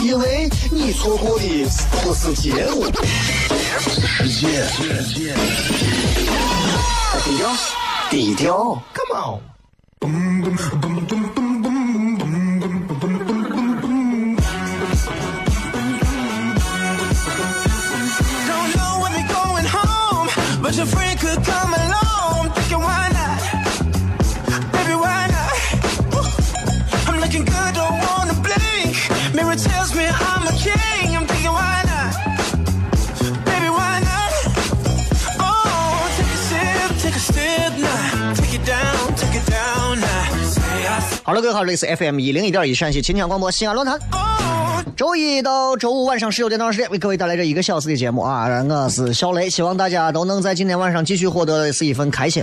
因为你错过的不是节目，低调，低调，Come on。But your friend could come 好了，各位好，这里是 FM 一零一点一陕西秦腔广播西安论坛。周一到周五晚上十九点到二十点，为各位带来这一个小时的节目啊！我是小雷，希望大家都能在今天晚上继续获得的是一份开心。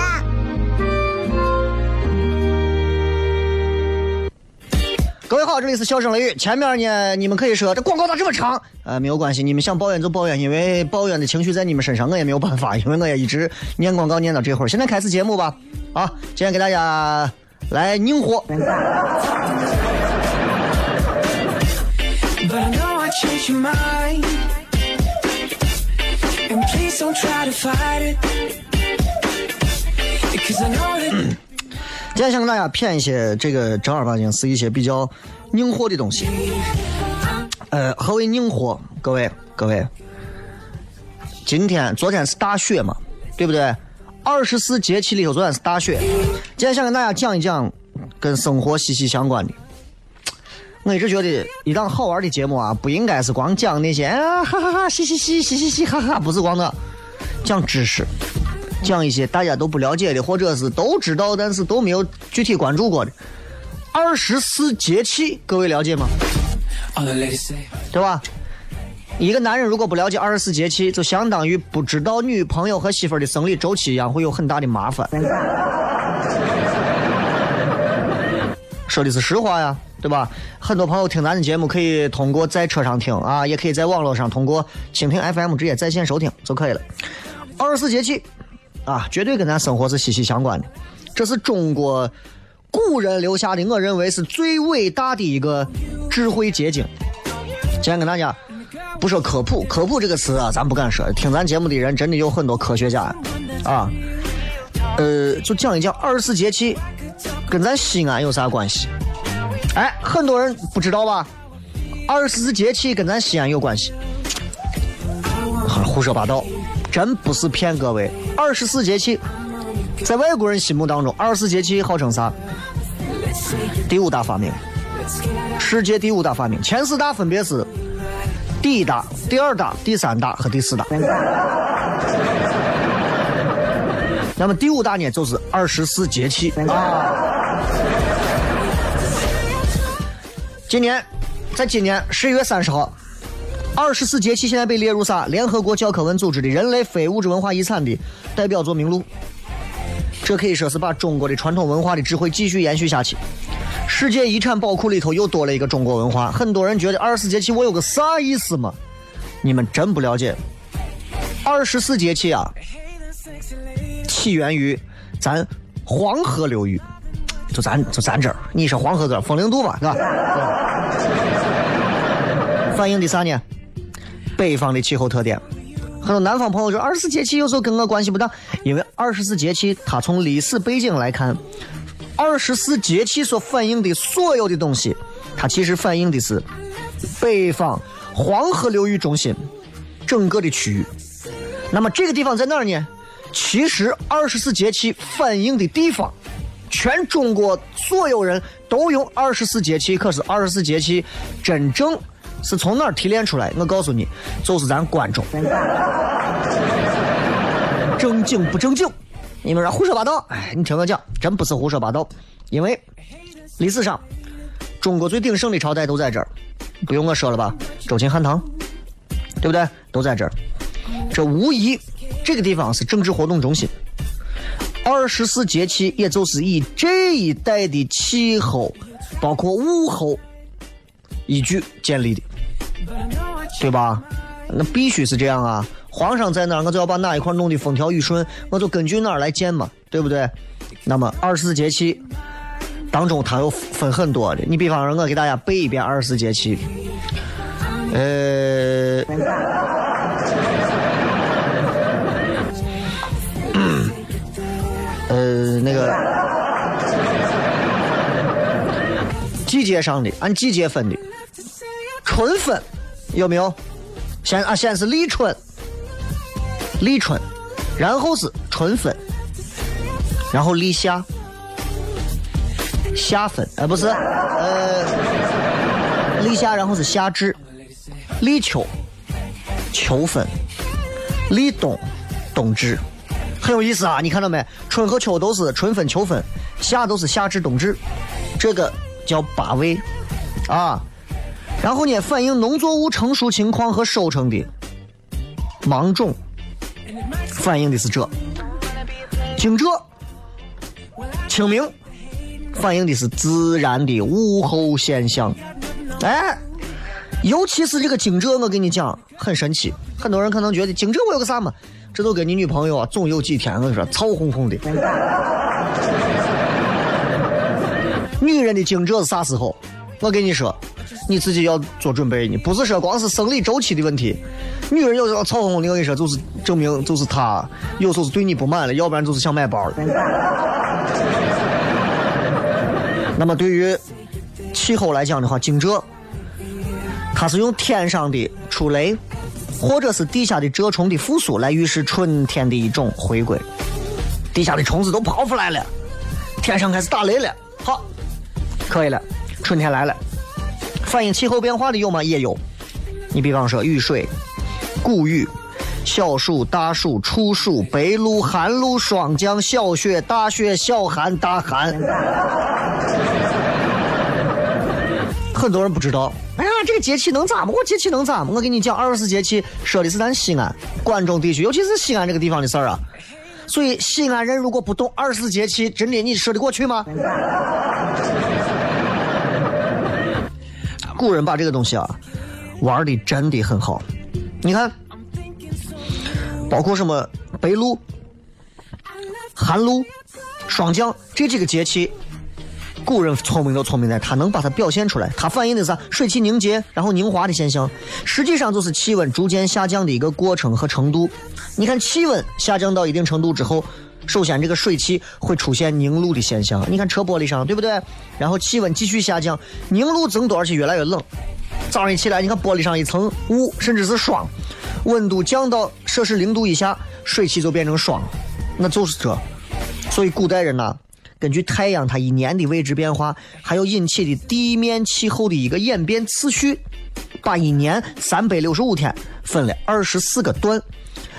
各位好，这里是笑声雷雨。前面呢，你们可以说这广告咋这么长？呃，没有关系，你们想抱怨就抱怨，因为抱怨的情绪在你们身上，我也没有办法，因为我也一直念广告念到这会儿。现在开始节目吧，啊，今天给大家来宁火。今天想跟大家谝一些这个正儿八经是一些比较拧火的东西。呃，何为拧火？各位各位，今天昨天是大雪嘛，对不对？二十四节气里头，昨天是大雪。今天想跟大家讲一讲跟生活息息相关的。我一直觉得一档好玩的节目啊，不应该是光讲那些啊哈哈哈嘻嘻嘻嘻嘻嘻哈哈，不是光那讲知识。讲一些大家都不了解的，或者是都知道但是都没有具体关注过的二十四节气，各位了解吗.对吧？一个男人如果不了解二十四节气，就相当于不知道女朋友和媳妇儿的生理周期一样，会有很大的麻烦。说的是实话呀，对吧？很多朋友听咱的节目，可以通过在车上听啊，也可以在网络上通过蜻蜓 FM 直接在线收听就可以了。二十四节气啊，绝对跟咱生活是息息相关的。这是中国古人留下的，我认为是最伟大的一个智慧结晶。今天跟大家不说科普，科普这个词啊，咱不敢说。听咱节目的人真的有很多科学家啊。呃，就讲一讲二十四节气跟咱西安有啥关系？哎，很多人不知道吧？二十四节气跟咱西安有关系，胡说八道，真不是骗各位。二十四节气，在外国人心目当中，二十四节气号称啥？第五大发明，世界第五大发明。前四大分别是第一大、第二大、第三大和第四大。那么第五大呢，就是二十四节气啊。今年，在今年十一月三十号，二十四节气现在被列入啥？联合国教科文组织的人类非物质文化遗产的代表作名录。这可以说是把中国的传统文化的智慧继续延续下去。世界遗产宝库里头又多了一个中国文化。很多人觉得二十四节气我有个啥意思嘛？你们真不了解。二十四节气啊，起源于咱黄河流域，就咱就咱这儿，你是黄河这儿，风陵渡吧，是吧？反映的啥呢？北方的气候特点。很多南方朋友说二十四节气有时候跟我关系不大，因为二十四节气它从历史背景来看，二十四节气所反映的所有的东西，它其实反映的是北方黄河流域中心整个的区域。那么这个地方在哪儿呢？其实二十四节气反映的地方，全中国所有人都用二十四节气，可是二十四节气真正是从哪儿提炼出来？我告诉你，就是咱关中。正经不正经？你们说胡说八道？哎，你听我讲，真不是胡说八道，因为历史上中国最鼎盛的朝代都在这儿，不用我说了吧？周秦汉唐，对不对？都在这儿。这无疑，这个地方是政治活动中心。二十四节气，也就是以这一带的气候，包括物候依据建立的，对吧？那必须是这样啊！皇上在哪儿，我就要把哪一块弄得风调雨顺，我就根据哪儿来建嘛，对不对？那么二十四节气当中，它有分很多的。你比方说，我给大家背一遍二十四节气，呃。呃，那个季节上的，按季节分的，春分有没有？先啊，先是立春，立春，然后是春分，然后立夏，夏分，呃，不是，呃，立夏，然后是夏至，立秋，秋分，立冬，冬至。很有意思啊！你看到没？春和秋都是春分、秋分，夏都是夏至、冬至，这个叫八位啊。然后呢，反映农作物成熟情况和收成的芒种，反映的是这。惊蛰、清明，反映的是自然的物候现象。哎，尤其是这个惊蛰，我跟你讲，很神奇。很多人可能觉得惊蛰我有个啥嘛？这都跟你女朋友啊，总有几天我跟你说，操哄哄的。女人的惊蛰是啥时候？我跟你说，你自己要做准备你，不是说光是生理周期的问题。女人有时候操哄哄的，我跟你说，就是证明就是她有时候是对你不满了，要不然就是想买包了。那么对于气候来讲的话，惊蛰，它是用天上的出雷。或者是地下的蛰虫的复苏来预示春天的一种回归，地下的虫子都跑出来了，天上开始打雷了，好，可以了，春天来了。反映气候变化的有吗？也有。你比方说雨水、谷雨、小暑、大暑、处暑、白露、寒露、霜降、小雪、大雪、小寒、大寒。很多人不知道。哎呀，这个节气能咋么？我节气能咋么？我给你讲，二十四节气说的是咱西安、关中地区，尤其是西安这个地方的事儿啊。所以西安人如果不懂二十四节气，真的你说得过去吗？古人把这个东西啊玩的真的很好。你看，包括什么白露、寒露、霜降这几个节气。古人聪明就聪明在，他能把它表现出来。它反映的是水汽凝结然后凝华的现象，实际上就是气温逐渐下降的一个过程和程度。你看气温下降到一定程度之后，首先这个水汽会出现凝露的现象。你看车玻璃上，对不对？然后气温继续下降，凝露增多，而且越来越冷。早上一起来，你看玻璃上一层雾，甚至是霜。温度降到摄氏零度以下，水汽就变成霜，那就是这。所以古代人呐。根据太阳它一年的位置变化，还有引起的地面气候的一个演变次序，把一年三百六十五天分了二十四个段，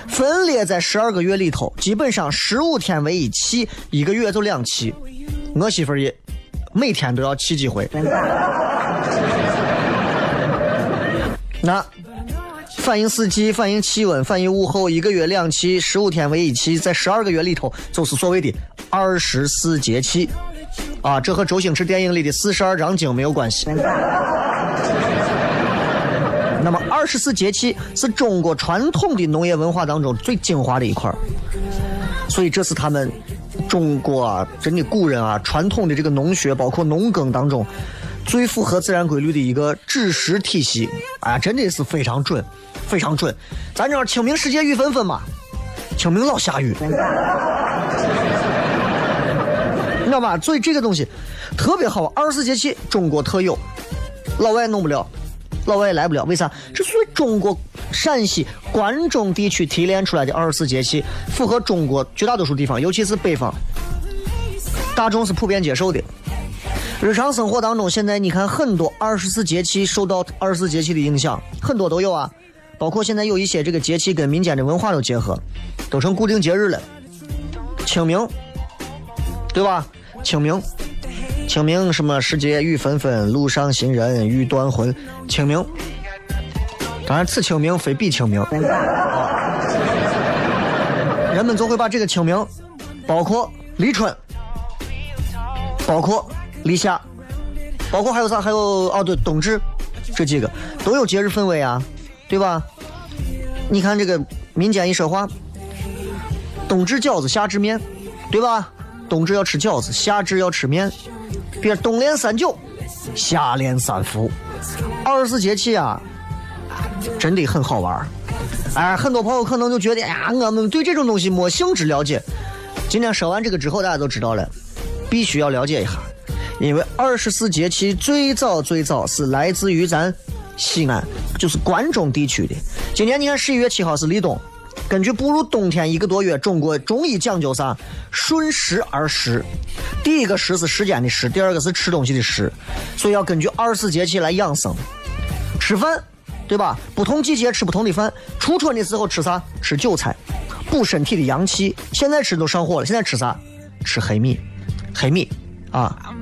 分裂在十二个月里头，基本上十五天为一期，一个月就两期。我媳妇儿也每天都要气几回。那反映四季，反映气温，反映物候，一个月两期，十五天为一期，在十二个月里头，就是所谓的。二十四节气，啊，这和周星驰电影里的四十二章经没有关系。二十四节气是中国传统的农业文化当中最精华的一块所以这是他们中国啊，真的古人啊，传统的这个农学，包括农耕当中，最符合自然规律的一个知识体系，哎呀，真的是非常准，非常准。咱这儿清明时节雨纷纷嘛，清明老下雨，你知道吧？所以这个东西特别好，二十四节气中国特有，老外弄不了，老外也来不了，为啥？这属于中国陕西关中地区提炼出来的二十四节气，符合中国绝大多数地方，尤其是北方，大众是普遍接受的。日常生活当中，现在你看很多二十四节气受到二十四节气的影响，很多都有啊，包括现在有一些这个节气跟民间的文化都结合，都成固定节日了。清明，对吧？清明，清明什么时节雨纷纷，路上行人欲断魂。清明，当然此清明非彼清明。人们就会把这个清明，包括立春，包括立夏，包括还有啥？还有哦，对，冬至，这几个都有节日氛围啊，对吧？你看这个民间一说话，冬至饺子，夏至面，对吧？冬至要吃饺子，夏至要吃面。比如冬练三九，夏练三伏，二十四节气啊，真的很好玩儿。哎，很多朋友可能就觉得，哎呀，我们对这种东西没兴致了解。今天说完这个之后，大家都知道了，必须要了解一下，因为二十四节气最早最早是来自于咱西安，就是关中地区的。今年你看十一月七号是立冬，根据步入冬天一个多月，中国中医讲究啥？顺时而食。第一个时是时间的时，第二个是吃东西的时，所以要根据二十四节气来养生。吃饭，对吧？不同季节吃不同的饭。初春的时候吃啥？吃韭菜，补身体的阳气。现在吃都上火了，现在吃啥？吃黑米，黑米啊。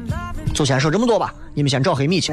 就先说这么多吧，你们先找黑米去。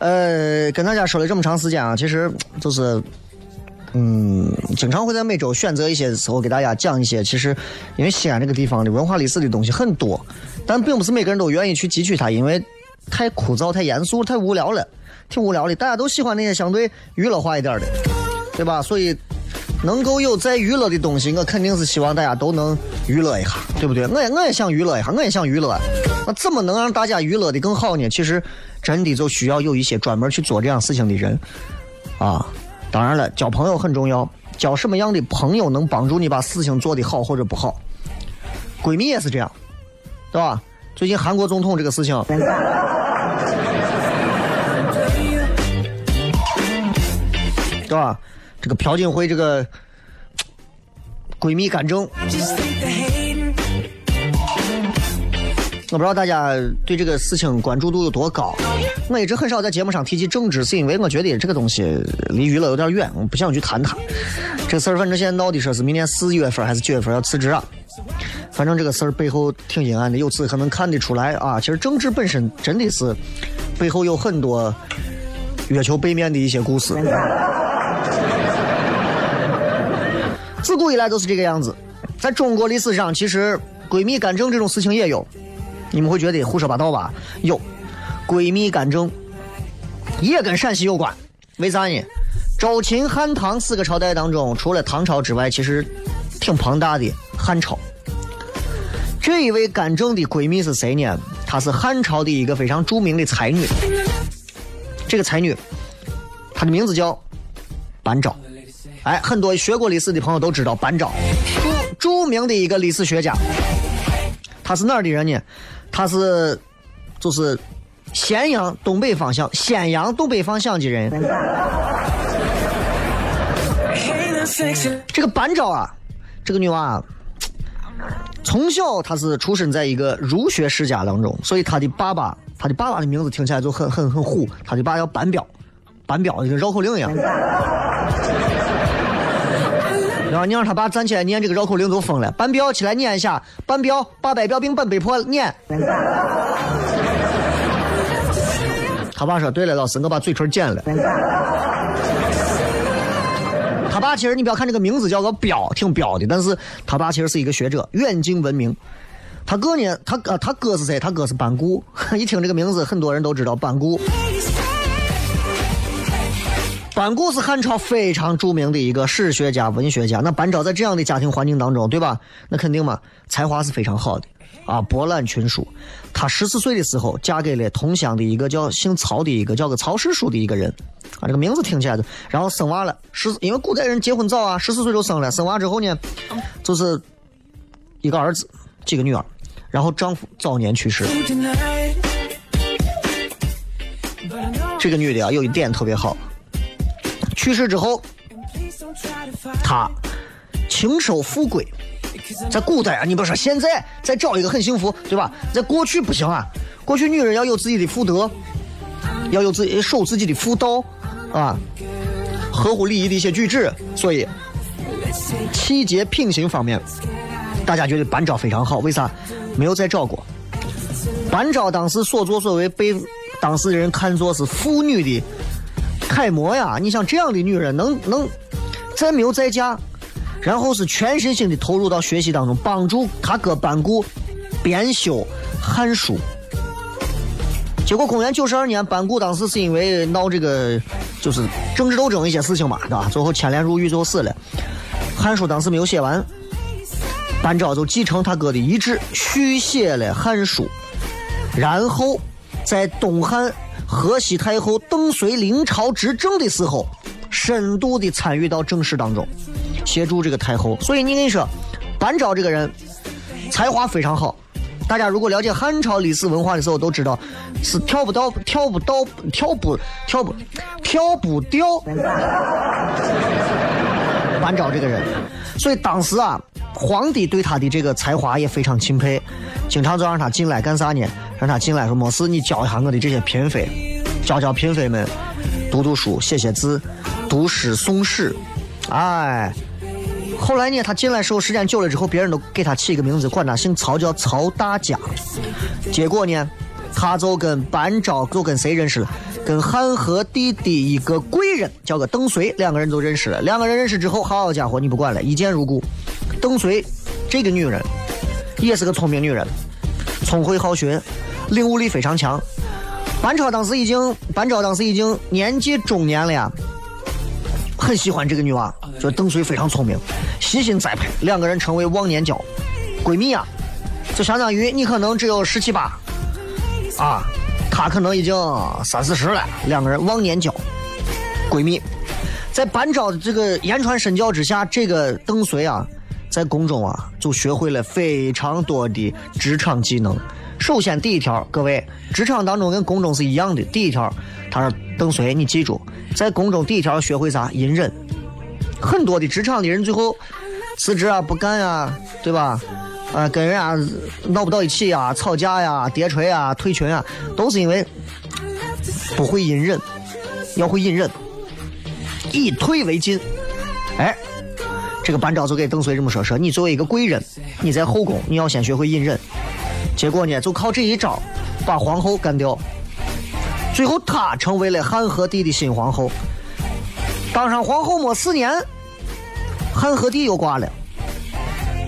呃，跟大家说了这么长时间啊，其实 就是，嗯，经常会在每周选择一些时候给大家讲一些，其实因为西安这个地方的文化历史的东西很多，但并不是每个人都愿意去汲取它，因为太枯燥、太严肃、太无聊了，挺无聊的。大家都喜欢那些相对娱乐化一点的，对吧？所以能够有在娱乐的东西，我肯定是希望大家都能娱乐一下，对不对？我也我也想娱乐一下，我也想娱乐。那怎么能让大家娱乐的更好呢？其实真的就需要有一些专门去做这样事情的人啊。当然了，交朋友很重要，交什么样的朋友能帮助你把事情做得好或者不好。闺蜜也是这样，对吧？最近韩国总统这个事情，对吧？这个朴槿惠这个闺蜜干政，我不知道大家对这个事情关注度有多高。我一直很少在节目上提及政治，是因为我觉得这个东西离娱乐有点远，我不想去谈它。这个事儿反正现在闹的说是明年四月份还是九月份要辞职啊。反正这个事儿背后挺阴暗的，由此可能看得出来啊，其实政治本身真的是背后有很多月球背面的一些故事。自古以来都是这个样子，在中国历史上，其实闺蜜干政这种事情也有。你们会觉得胡说八道吧？有，闺蜜干政也跟陕西有关，为啥呢？周秦汉唐四个朝代当中，除了唐朝之外，其实挺庞大的汉朝。这一位干政的闺蜜是谁呢？她是汉朝的一个非常著名的才女。这个才女，她的名字叫班昭。哎，很多学过历史的朋友都知道班昭，著名的一个历史学家。他是哪儿的人呢？他是就是咸阳东北方向，咸阳东北方向的人。这个班昭啊，这个女娃啊，从小她是出生在一个儒学世家当中，所以她的爸爸，她的爸爸的名字听起来就很很很虎，她的爸叫班彪，班彪就跟绕口令一样。然后你让他爸站起来念这个绕口令就疯了，班彪起来念一下，班彪八百标兵奔北坡念。他爸说：“对了，老师，我把嘴唇剪了。”他爸其实你不要看这个名字叫个彪，挺彪的，但是他爸其实是一个学者，远近闻名。他哥呢，他哥他哥是谁？他哥是班固。一听这个名字，很多人都知道班固。班固是汉朝非常著名的一个史学家、文学家。那班昭在这样的家庭环境当中，对吧？那肯定嘛，才华是非常好的啊，博览群书。他十四岁的时候，嫁给了同乡的一个叫姓曹的一个叫个曹世书的一个人啊，这个名字听起来的。然后生娃了，十因为古代人结婚早啊，十四岁就生了。生娃之后呢，就是一个儿子，几个女儿。然后丈夫早年去世。这个女的啊，有一点特别好。去世之后，他轻收富贵。在古代啊，你不说现在再找一个很幸福，对吧？在过去不行啊，过去女人要有自己的妇德，要有自己守自己的妇道啊，合乎礼仪的一些举止。所以，气节品行方面，大家觉得班昭非常好。为啥？没有再找过。班昭当时所作所为被当时人看作是妇女的。楷模呀！你像这样的女人，能能再没有再嫁，然后是全身心的投入到学习当中，帮助他哥班固编修《汉书》。结果公元九十二年，班固当时是因为闹这个就是政治斗争一些事情嘛，对吧？最后牵连入狱，最后死了。《汉书》当时没有写完，班昭就继承他哥的遗志，续写了《汉书》，然后在东汉。河西太后邓绥临朝执政的时候，深度的参与到政事当中，协助这个太后。所以你跟你说，班昭这个人才华非常好。大家如果了解汉朝历史文化的时候，都知道是跳不到、跳不到、跳不跳不跳不掉。班昭这个人，所以当时啊，皇帝对他的这个才华也非常钦佩，经常就让他进来干啥呢？让他进来说：“没事，你教一下我的这些嫔妃，教教嫔妃们读读书、写写字、读诗诵史。”哎，后来呢，他进来时候时间久了之后，别人都给他起一个名字，管他姓曹，叫曹大家。结果呢，他就跟班昭就跟谁认识了？跟汉和帝的一个贵人叫个邓绥，两个人就认识了。两个人认识之后，好家伙，你不管了，一见如故。邓绥这个女人也是个聪明女人，聪慧好学。领悟力非常强，班超当时已经，班超当时已经年纪中年了呀，很喜欢这个女娃，觉得邓绥非常聪明，悉心栽培，两个人成为忘年交，闺蜜啊，就相当于你可能只有十七八，啊，她可能已经三四十了，两个人忘年交，闺蜜，在班超的这个言传身教之下，这个邓绥啊，在宫中啊，就学会了非常多的职场技能。首先，第一条，各位，职场当中跟宫中是一样的。第一条，他说邓绥，你记住，在宫中第一条学会啥？隐忍。很多的职场的人最后辞职啊，不干呀，对吧？啊，跟人家闹不到一起呀，吵架呀，跌锤啊，退群啊，都是因为不会隐忍。要会隐忍，以退为进。哎，这个班昭就给邓绥这么说：说你作为一个贵人，你在后宫，你要先学会隐忍。结果呢，就靠这一招，把皇后干掉。最后，她成为了汉和帝的新皇后。当上皇后没四年，汉和帝又挂了。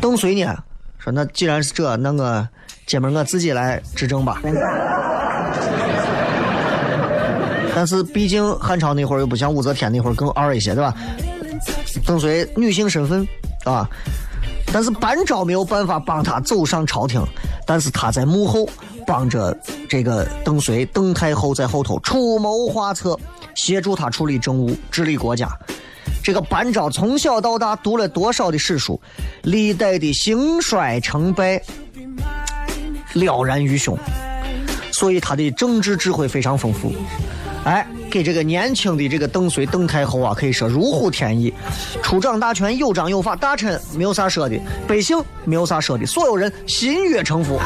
邓绥呢，说那既然是这，那我姐们我自己来执政吧。但是毕竟汉朝那会儿又不像武则天那会儿更二一些，对吧？邓绥女性身份啊。但是班昭没有办法帮他走上朝廷，但是他在幕后帮着这个邓绥邓太后在后头出谋划策，协助他处理政务，治理国家。这个班昭从小到大读了多少的史书，历代的兴衰成败了然于胸，所以他的政治智慧非常丰富。哎，给这个年轻的这个邓绥邓太后啊，可以说如虎添翼，出掌大权，有章有法，大臣没有啥说的，百姓没有啥说的，所有人心悦诚服。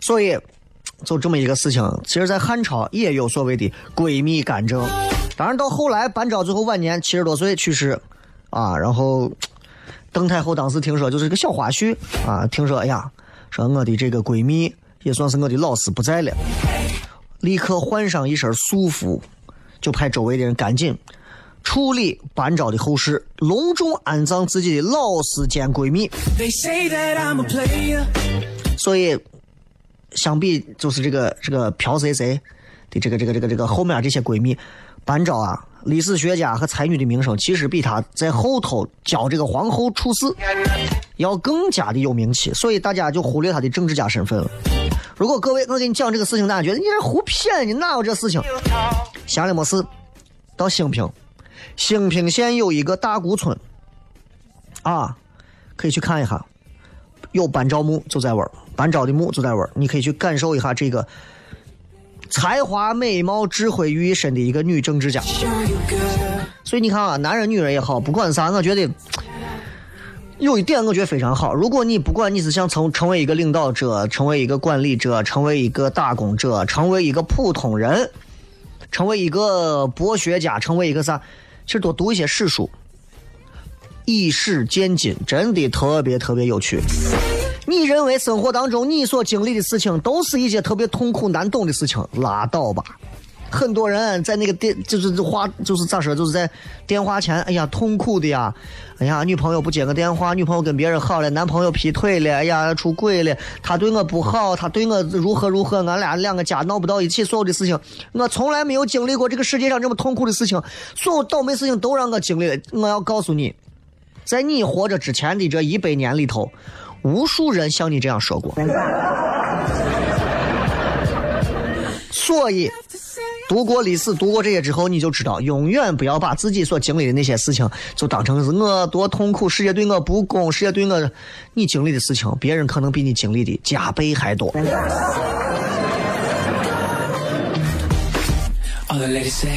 所以，就这么一个事情，其实，在汉朝也有所谓的闺蜜干政。当然，到后来，班昭最后晚年七十多岁去世，啊，然后邓太后当时听说就是一个小花絮啊，听说哎呀，说我的这个闺蜜也算是我的老师不在了，立刻换上一身素服，就派周围的人赶紧处理班昭的后事，隆重安葬自己的老师兼闺蜜。They say that I'm a player. 所以，相比就是这个这个朴谁谁的这个这个这个这个后面这些闺蜜，班昭啊，历史学家和才女的名声，其实比她在后头教这个皇后处事要更加的有名气，所以大家就忽略她的政治家身份了。如果各位我给你讲这个事情，大家觉得你这胡骗，你哪有这事情？闲了没事，到兴平，兴平县有一个大沽村，啊，可以去看一下。有班昭墓就在玩，班昭的墓就在玩，你可以去感受一下这个才华、美貌、智慧于一身的一个女政治家。所以你看啊，男人女人也好，不管啥，我觉得有一点我觉得非常好。如果你不管你是想成成为一个领导者，成为一个管理者，成为一个打工者，成为一个普通人，成为一个博学家，成为一个啥，其实多读一些史书，以史鉴今，真的特别特别有趣。你认为生活当中你所经历的事情都是一些特别痛苦难懂的事情，拉倒吧。很多人在那个电就是话就是咋说，就是在电话前，哎呀痛苦的呀，哎呀女朋友不接个电话，女朋友跟别人好了，男朋友劈腿了，哎呀出轨了，他对我不好，他对我如何如何，俺俩两个家闹不到一起，所有的事情，我从来没有经历过这个世界上这么痛苦的事情，所有倒霉事情都让我经历了。我要告诉你，在你活着之前的这一百年里头，无数人像你这样说过。所以，读过历史，读过这些之后，你就知道，永远不要把自己所经历的那些事情，就当成是我多痛苦，世界对我不公，世界对我，你经历的事情，别人可能比你经历的加倍还多。All the ladies say.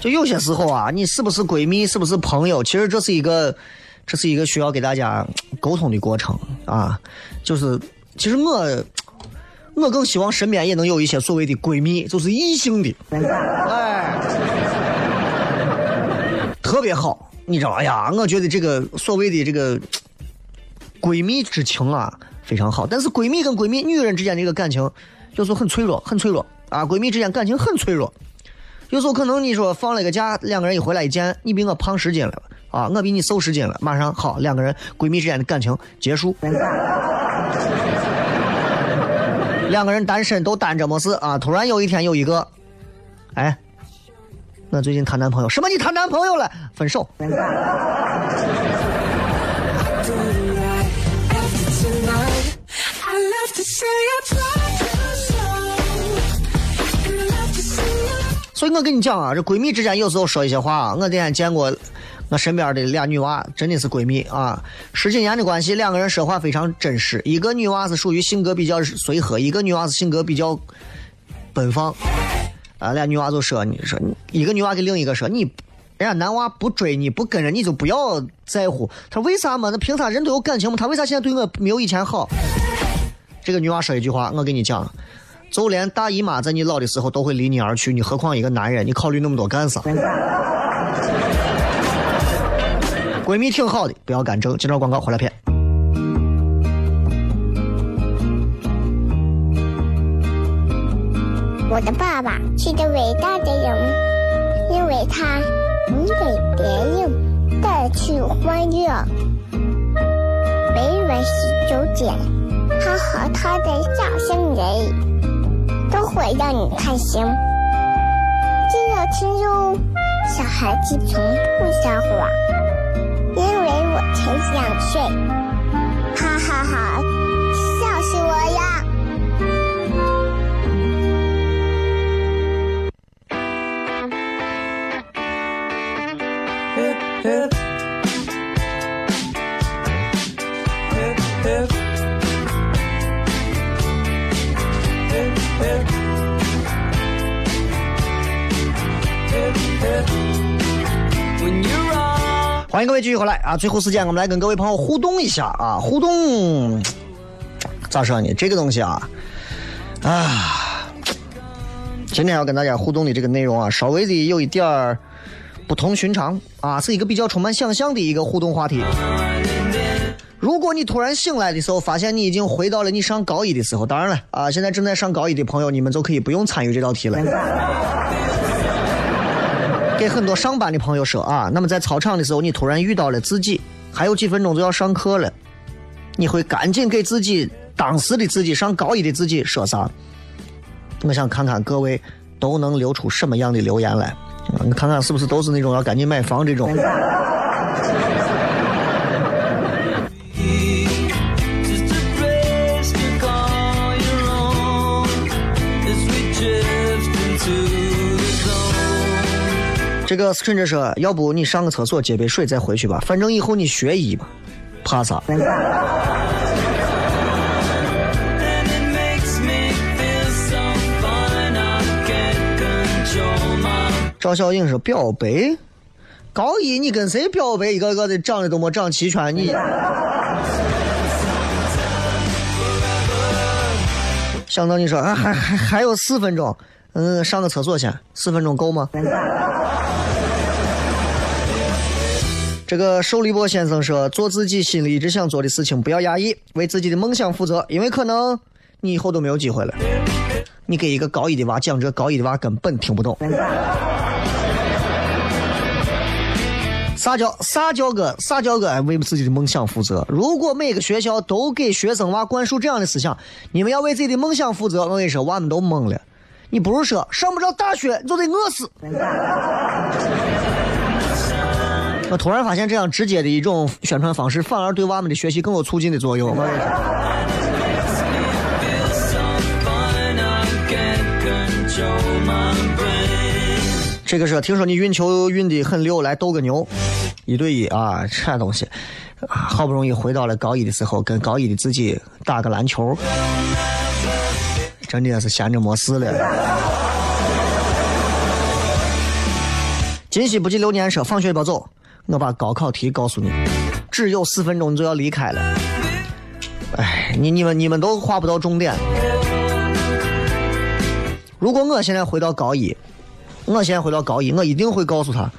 就有些时候啊，你是不是闺蜜，是不是朋友，其实这是一个，这是一个需要给大家沟通的过程啊。就是，其实我，我更希望身边也能有一些所谓的闺蜜，就是异性的，哎，特别好。你知道，哎呀，我觉得这个所谓的这个闺蜜之情啊，非常好。但是闺蜜跟闺蜜，女人之间的这个感情，有时候很脆弱，很脆弱啊。闺蜜之间感情很脆弱。有时候可能你说放了个假，两个人一回来一见，你比我胖十斤了啊，我比你瘦十斤了，马上好，两个人闺蜜之间的感情结束。两个人单身都单着没事啊，突然有一天有一个，哎，我最近谈男朋友，什么你谈男朋友了？分手。所以我跟你讲啊，这闺蜜之间有时候说一些话啊，我那天见过我身边的俩女娃，真的是闺蜜啊，十几年的关系，两个人说话非常真实。一个女娃是属于性格比较随和，一个女娃是性格比较奔放。啊，俩女娃就说：“你说你一个女娃给另一个说你，人家男娃不追你不跟着你就不要在乎。他为啥嘛？那凭啥人都有感情嘛？他为啥现在对我没有以前好？”这个女娃说一句话，我跟你讲，就连大姨妈在你老的时候都会离你而去，你何况一个男人？你考虑那么多干啥？闺蜜挺好的，不要干正。接着广告回来片。我的爸爸是个伟大的人，因为他能给别人带去欢乐，每晚十九点，他和他的笑声人，都会让你开心。记得听哟，小孩子从不撒谎，因为我才两岁。欢迎各位继续回来啊！最后时间我们来跟各位朋友互动一下啊！互动 咋说呢？这个东西啊，啊，今天要跟大家互动的这个内容啊，稍微的有一点儿不同寻常啊，是一个比较充满想象的一个互动话题。如果你突然醒来的时候，发现你已经回到了你上高一的时候，当然了啊，现在正在上高一的朋友，你们就可以不用参与这道题了。给很多上班的朋友说啊，那么在操场的时候，你突然遇到了自己，还有几分钟就要上课了，你会赶紧给自己当时的自己上高一的自己说啥？我想看看各位都能留出什么样的留言来，你看看是不是都是那种要赶紧买房这种？这个 stranger 说，要不你上个厕所接杯水再回去吧，反正以后你学医嘛，怕啥？赵小颖说表白，高一你跟谁表白？一个个的长得都没长齐全，你。想到你说啊，还还还有四分钟，嗯，上个厕所先，四分钟够吗？这个寿利波先生说：“做自己心里一直想做的事情，不要压抑，为自己的梦想负责，因为可能你以后都没有机会了。”你给一个高一的娃讲这，高一的娃根本听不懂。啥叫啥叫个啥叫个为自己的梦想负责？如果每个学校都给学生娃灌输这样的思想，你们要为自己的梦想负责，我跟你说，娃们都懵了。你不是说上不着大学你就得饿死？我突然发现，这样直接的一种宣传方式，反而对娃们的学习更有促进的作用。我这个是听说你运球运的很溜，来斗个牛，一对一啊，这东西啊，好不容易回到了高一的时候，跟高一的自己打个篮球，真的是闲着没事了。今夕不记流年说，放学别走，我把高考题告诉你，只有四分钟你就要离开了。哎，你你们你们都画不到重点。如果我现在回到高一，我现在回到高一，我一定会告诉他，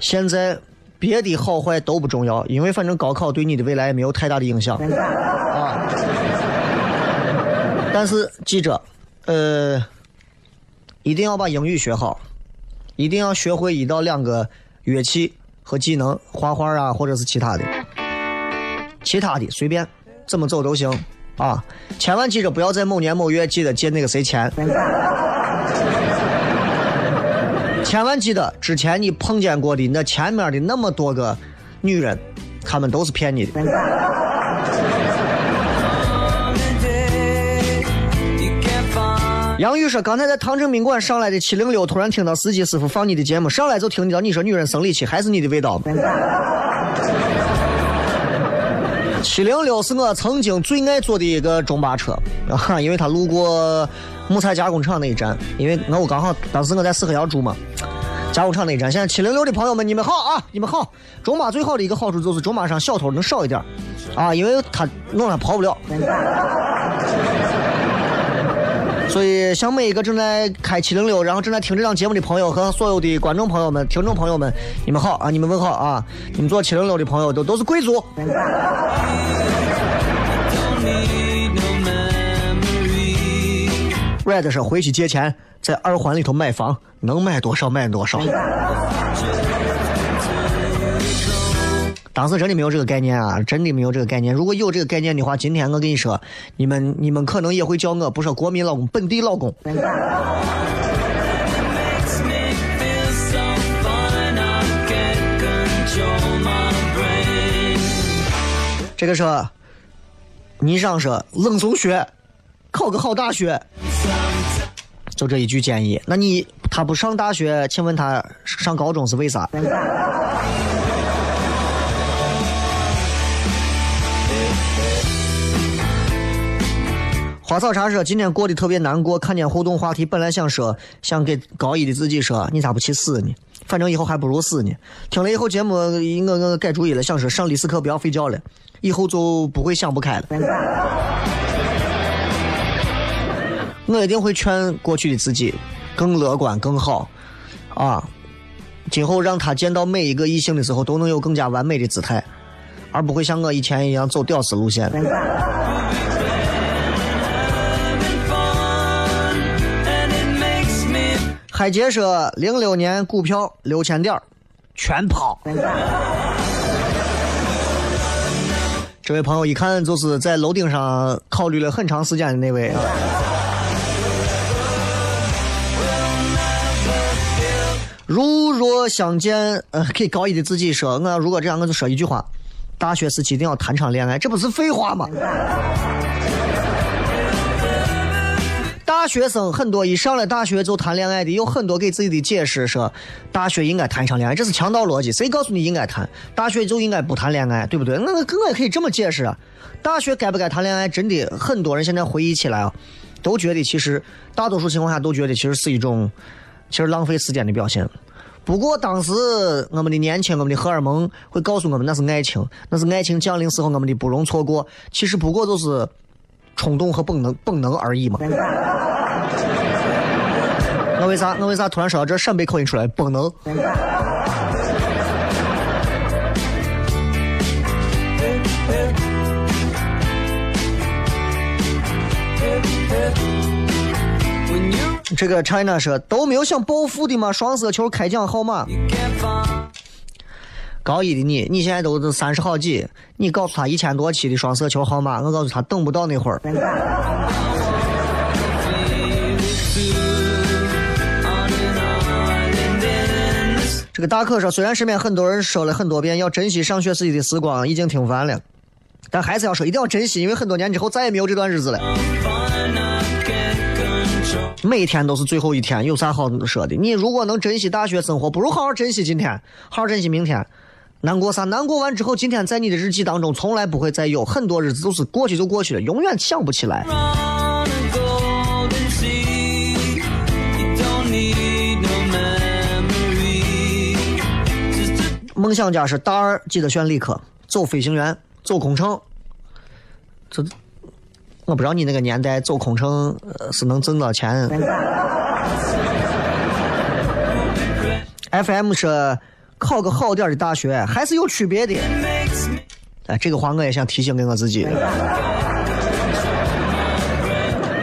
现在别的好坏都不重要，因为反正高考对你的未来没有太大的影响啊。但是记着，呃，一定要把英语学好，一定要学会一到两个乐器和技能，画画啊，或者是其他的，其他的随便怎么走都行啊。千万记着，不要在某年某月记得借那个谁钱。千万记得，之前你碰见过的那前面的那么多个女人，她们都是骗你的。杨宇说，刚才在唐城宾馆上来的七零六，突然听到司机师傅放你的节目，上来就听到你说女人生理期还是你的味道。七零六是我曾经最爱坐的一个中巴车啊，因为他路过木材加工厂那一站，因为我刚好当时我在四合窑住嘛，加工厂那一站。现在七零六的朋友们，你们好啊，你们好。中巴最好的一个好处就是中巴上小偷能少一点啊，因为他弄他跑不了。所以，向每一个正在开七零六，然后正在听这档节目的朋友和所有的观众朋友们、听众朋友们，你们好啊！你们问好啊！你们坐七零六的朋友都都是贵族。Red 说回去借钱，在二环里头买房，能买多少买多少。当时真的没有这个概念啊，真的没有这个概念。如果有这个概念的话，今天我跟你说，你们你们可能也会叫我不说国民老公，本地老公。这个说，你上说冷松学，考个好大学，就这一句建议。那你他不上大学，请问他上高中是为啥？花草茶说今天过得特别难过，看见互动话题，本来想说，想给高一的自己说，你咋不去死呢？反正以后还不如死呢。听了以后节目，我我改主意了，想说上历史课不要睡觉了，以后就不会想不开了。我一定会劝过去的自己更乐观、更好啊！今后让他见到每一个异性的时候，都能有更加完美的姿态，而不会像我以前一样走屌丝路线。海杰说：“零六年股票六千点全抛。”这位朋友一看就是在楼顶上考虑了很长时间的那位啊。如若相见，呃，给高一的自己说：“我如果这样，我就说一句话：大学时期一定要谈场恋爱，这不是废话吗？”大学生很多一上了大学就谈恋爱的，有很多给自己的解释说，大学应该谈一场恋爱，这是强盗逻辑。谁告诉你应该谈？大学就应该不谈恋爱，对不对？那我我也可以这么解释啊。大学该不该谈恋爱？真的，很多人现在回忆起来啊，都觉得其实大多数情况下都觉得其实是一种，其实浪费时间的表现。不过当时我们的年轻，我们的荷尔蒙会告诉我们那是爱情，那是爱情降临时候我们的不容错过。其实不过就是。冲动和本能本能而已嘛。我为啥我为啥突然说到这陕北口音出来？本能。这个 China 说都没有想暴富的吗？双色球开奖号码。高一的你，你现在都是三十好几，你告诉他一千多期的双色球号码，我告诉他等不到那会儿。这个大可说，虽然身边很多人说了很多遍要珍惜上学时期的时光，已经听烦了，但还是要说一定要珍惜，因为很多年之后再也没有这段日子了。每天都是最后一天，有啥好说的？你如果能珍惜大学生活，不如好好珍惜今天，好好珍惜明天。难过啥？难过完之后，今天在你的日记当中从来不会再有很多日子都是过去就过去了，永远想不起来。梦想家是大二记得选理科，走飞行员，走空乘。这我不知道你那个年代走空乘是能挣到钱。FM 是。考个好点的大学还是有区别的。哎，这个话我也想提醒给我自己。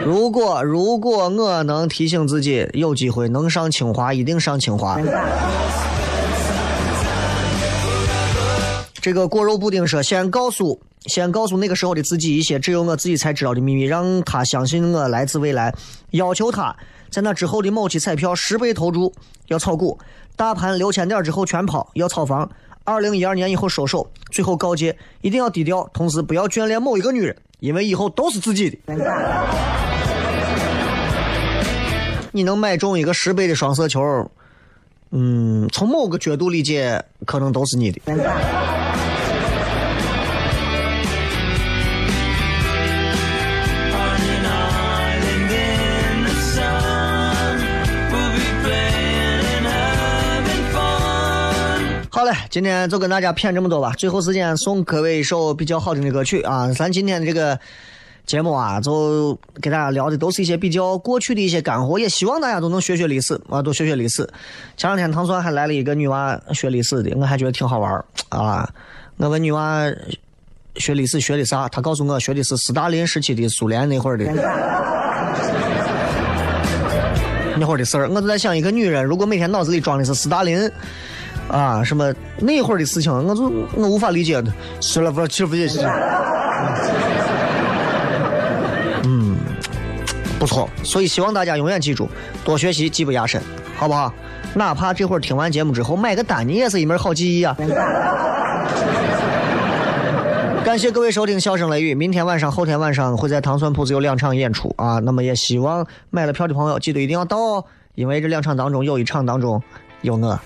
如果如果我能提醒自己，有机会能上清华，一定上清华。这个果肉布丁说：“先告诉，先告诉那个时候的自己一些只有我自己才知道的秘密，让他相信我来自未来。要求他在那之后的某期彩票十倍投注，要炒股。”大盘六千点之后全抛，要炒房。二零一二年以后收手。最后告诫：一定要低调，同时不要眷恋某一个女人，因为以后都是自己的。你能买中一个十倍的双色球，嗯，从某个角度理解，可能都是你的。好嘞，今天就跟大家谝这么多吧。最后时间送各位一首比较好听的歌曲啊！咱今天的这个节目啊，就给大家聊的都是一些比较过去的一些干货，也希望大家都能学学历史啊，多学学历史。前两天唐酸还来了一个女娃学历史的，我还觉得挺好玩啊。我问女娃学历史学的啥，她告诉我学的是斯大林时期的苏联那会儿的。那会儿的事儿，我就在想，一个女人如果每天脑子里装的是斯大林，啊，什么那会儿的事情，我就我无法理解。嗯，不错。所以希望大家永远记住，多学习，技不压身，好不好？哪怕这会儿听完节目之后买个单，你也是一门好技艺啊。感谢各位收听《笑声雷雨》，明天晚上、后天晚上会在糖蒜铺子有两场演出啊。那么也希望买了票的朋友记得一定要到哦，因为这两场当中有一场当中有我。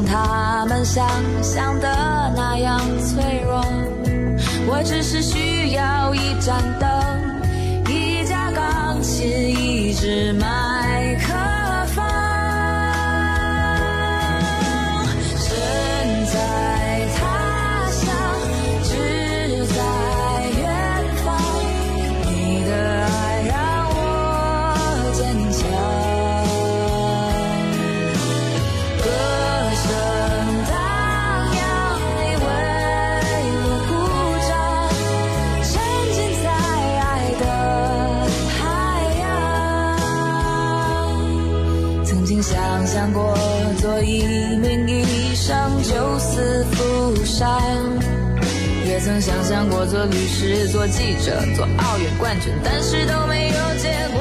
像他们想象的那样脆弱，我只是是、做记者、做奥运冠军，但是都没有结果，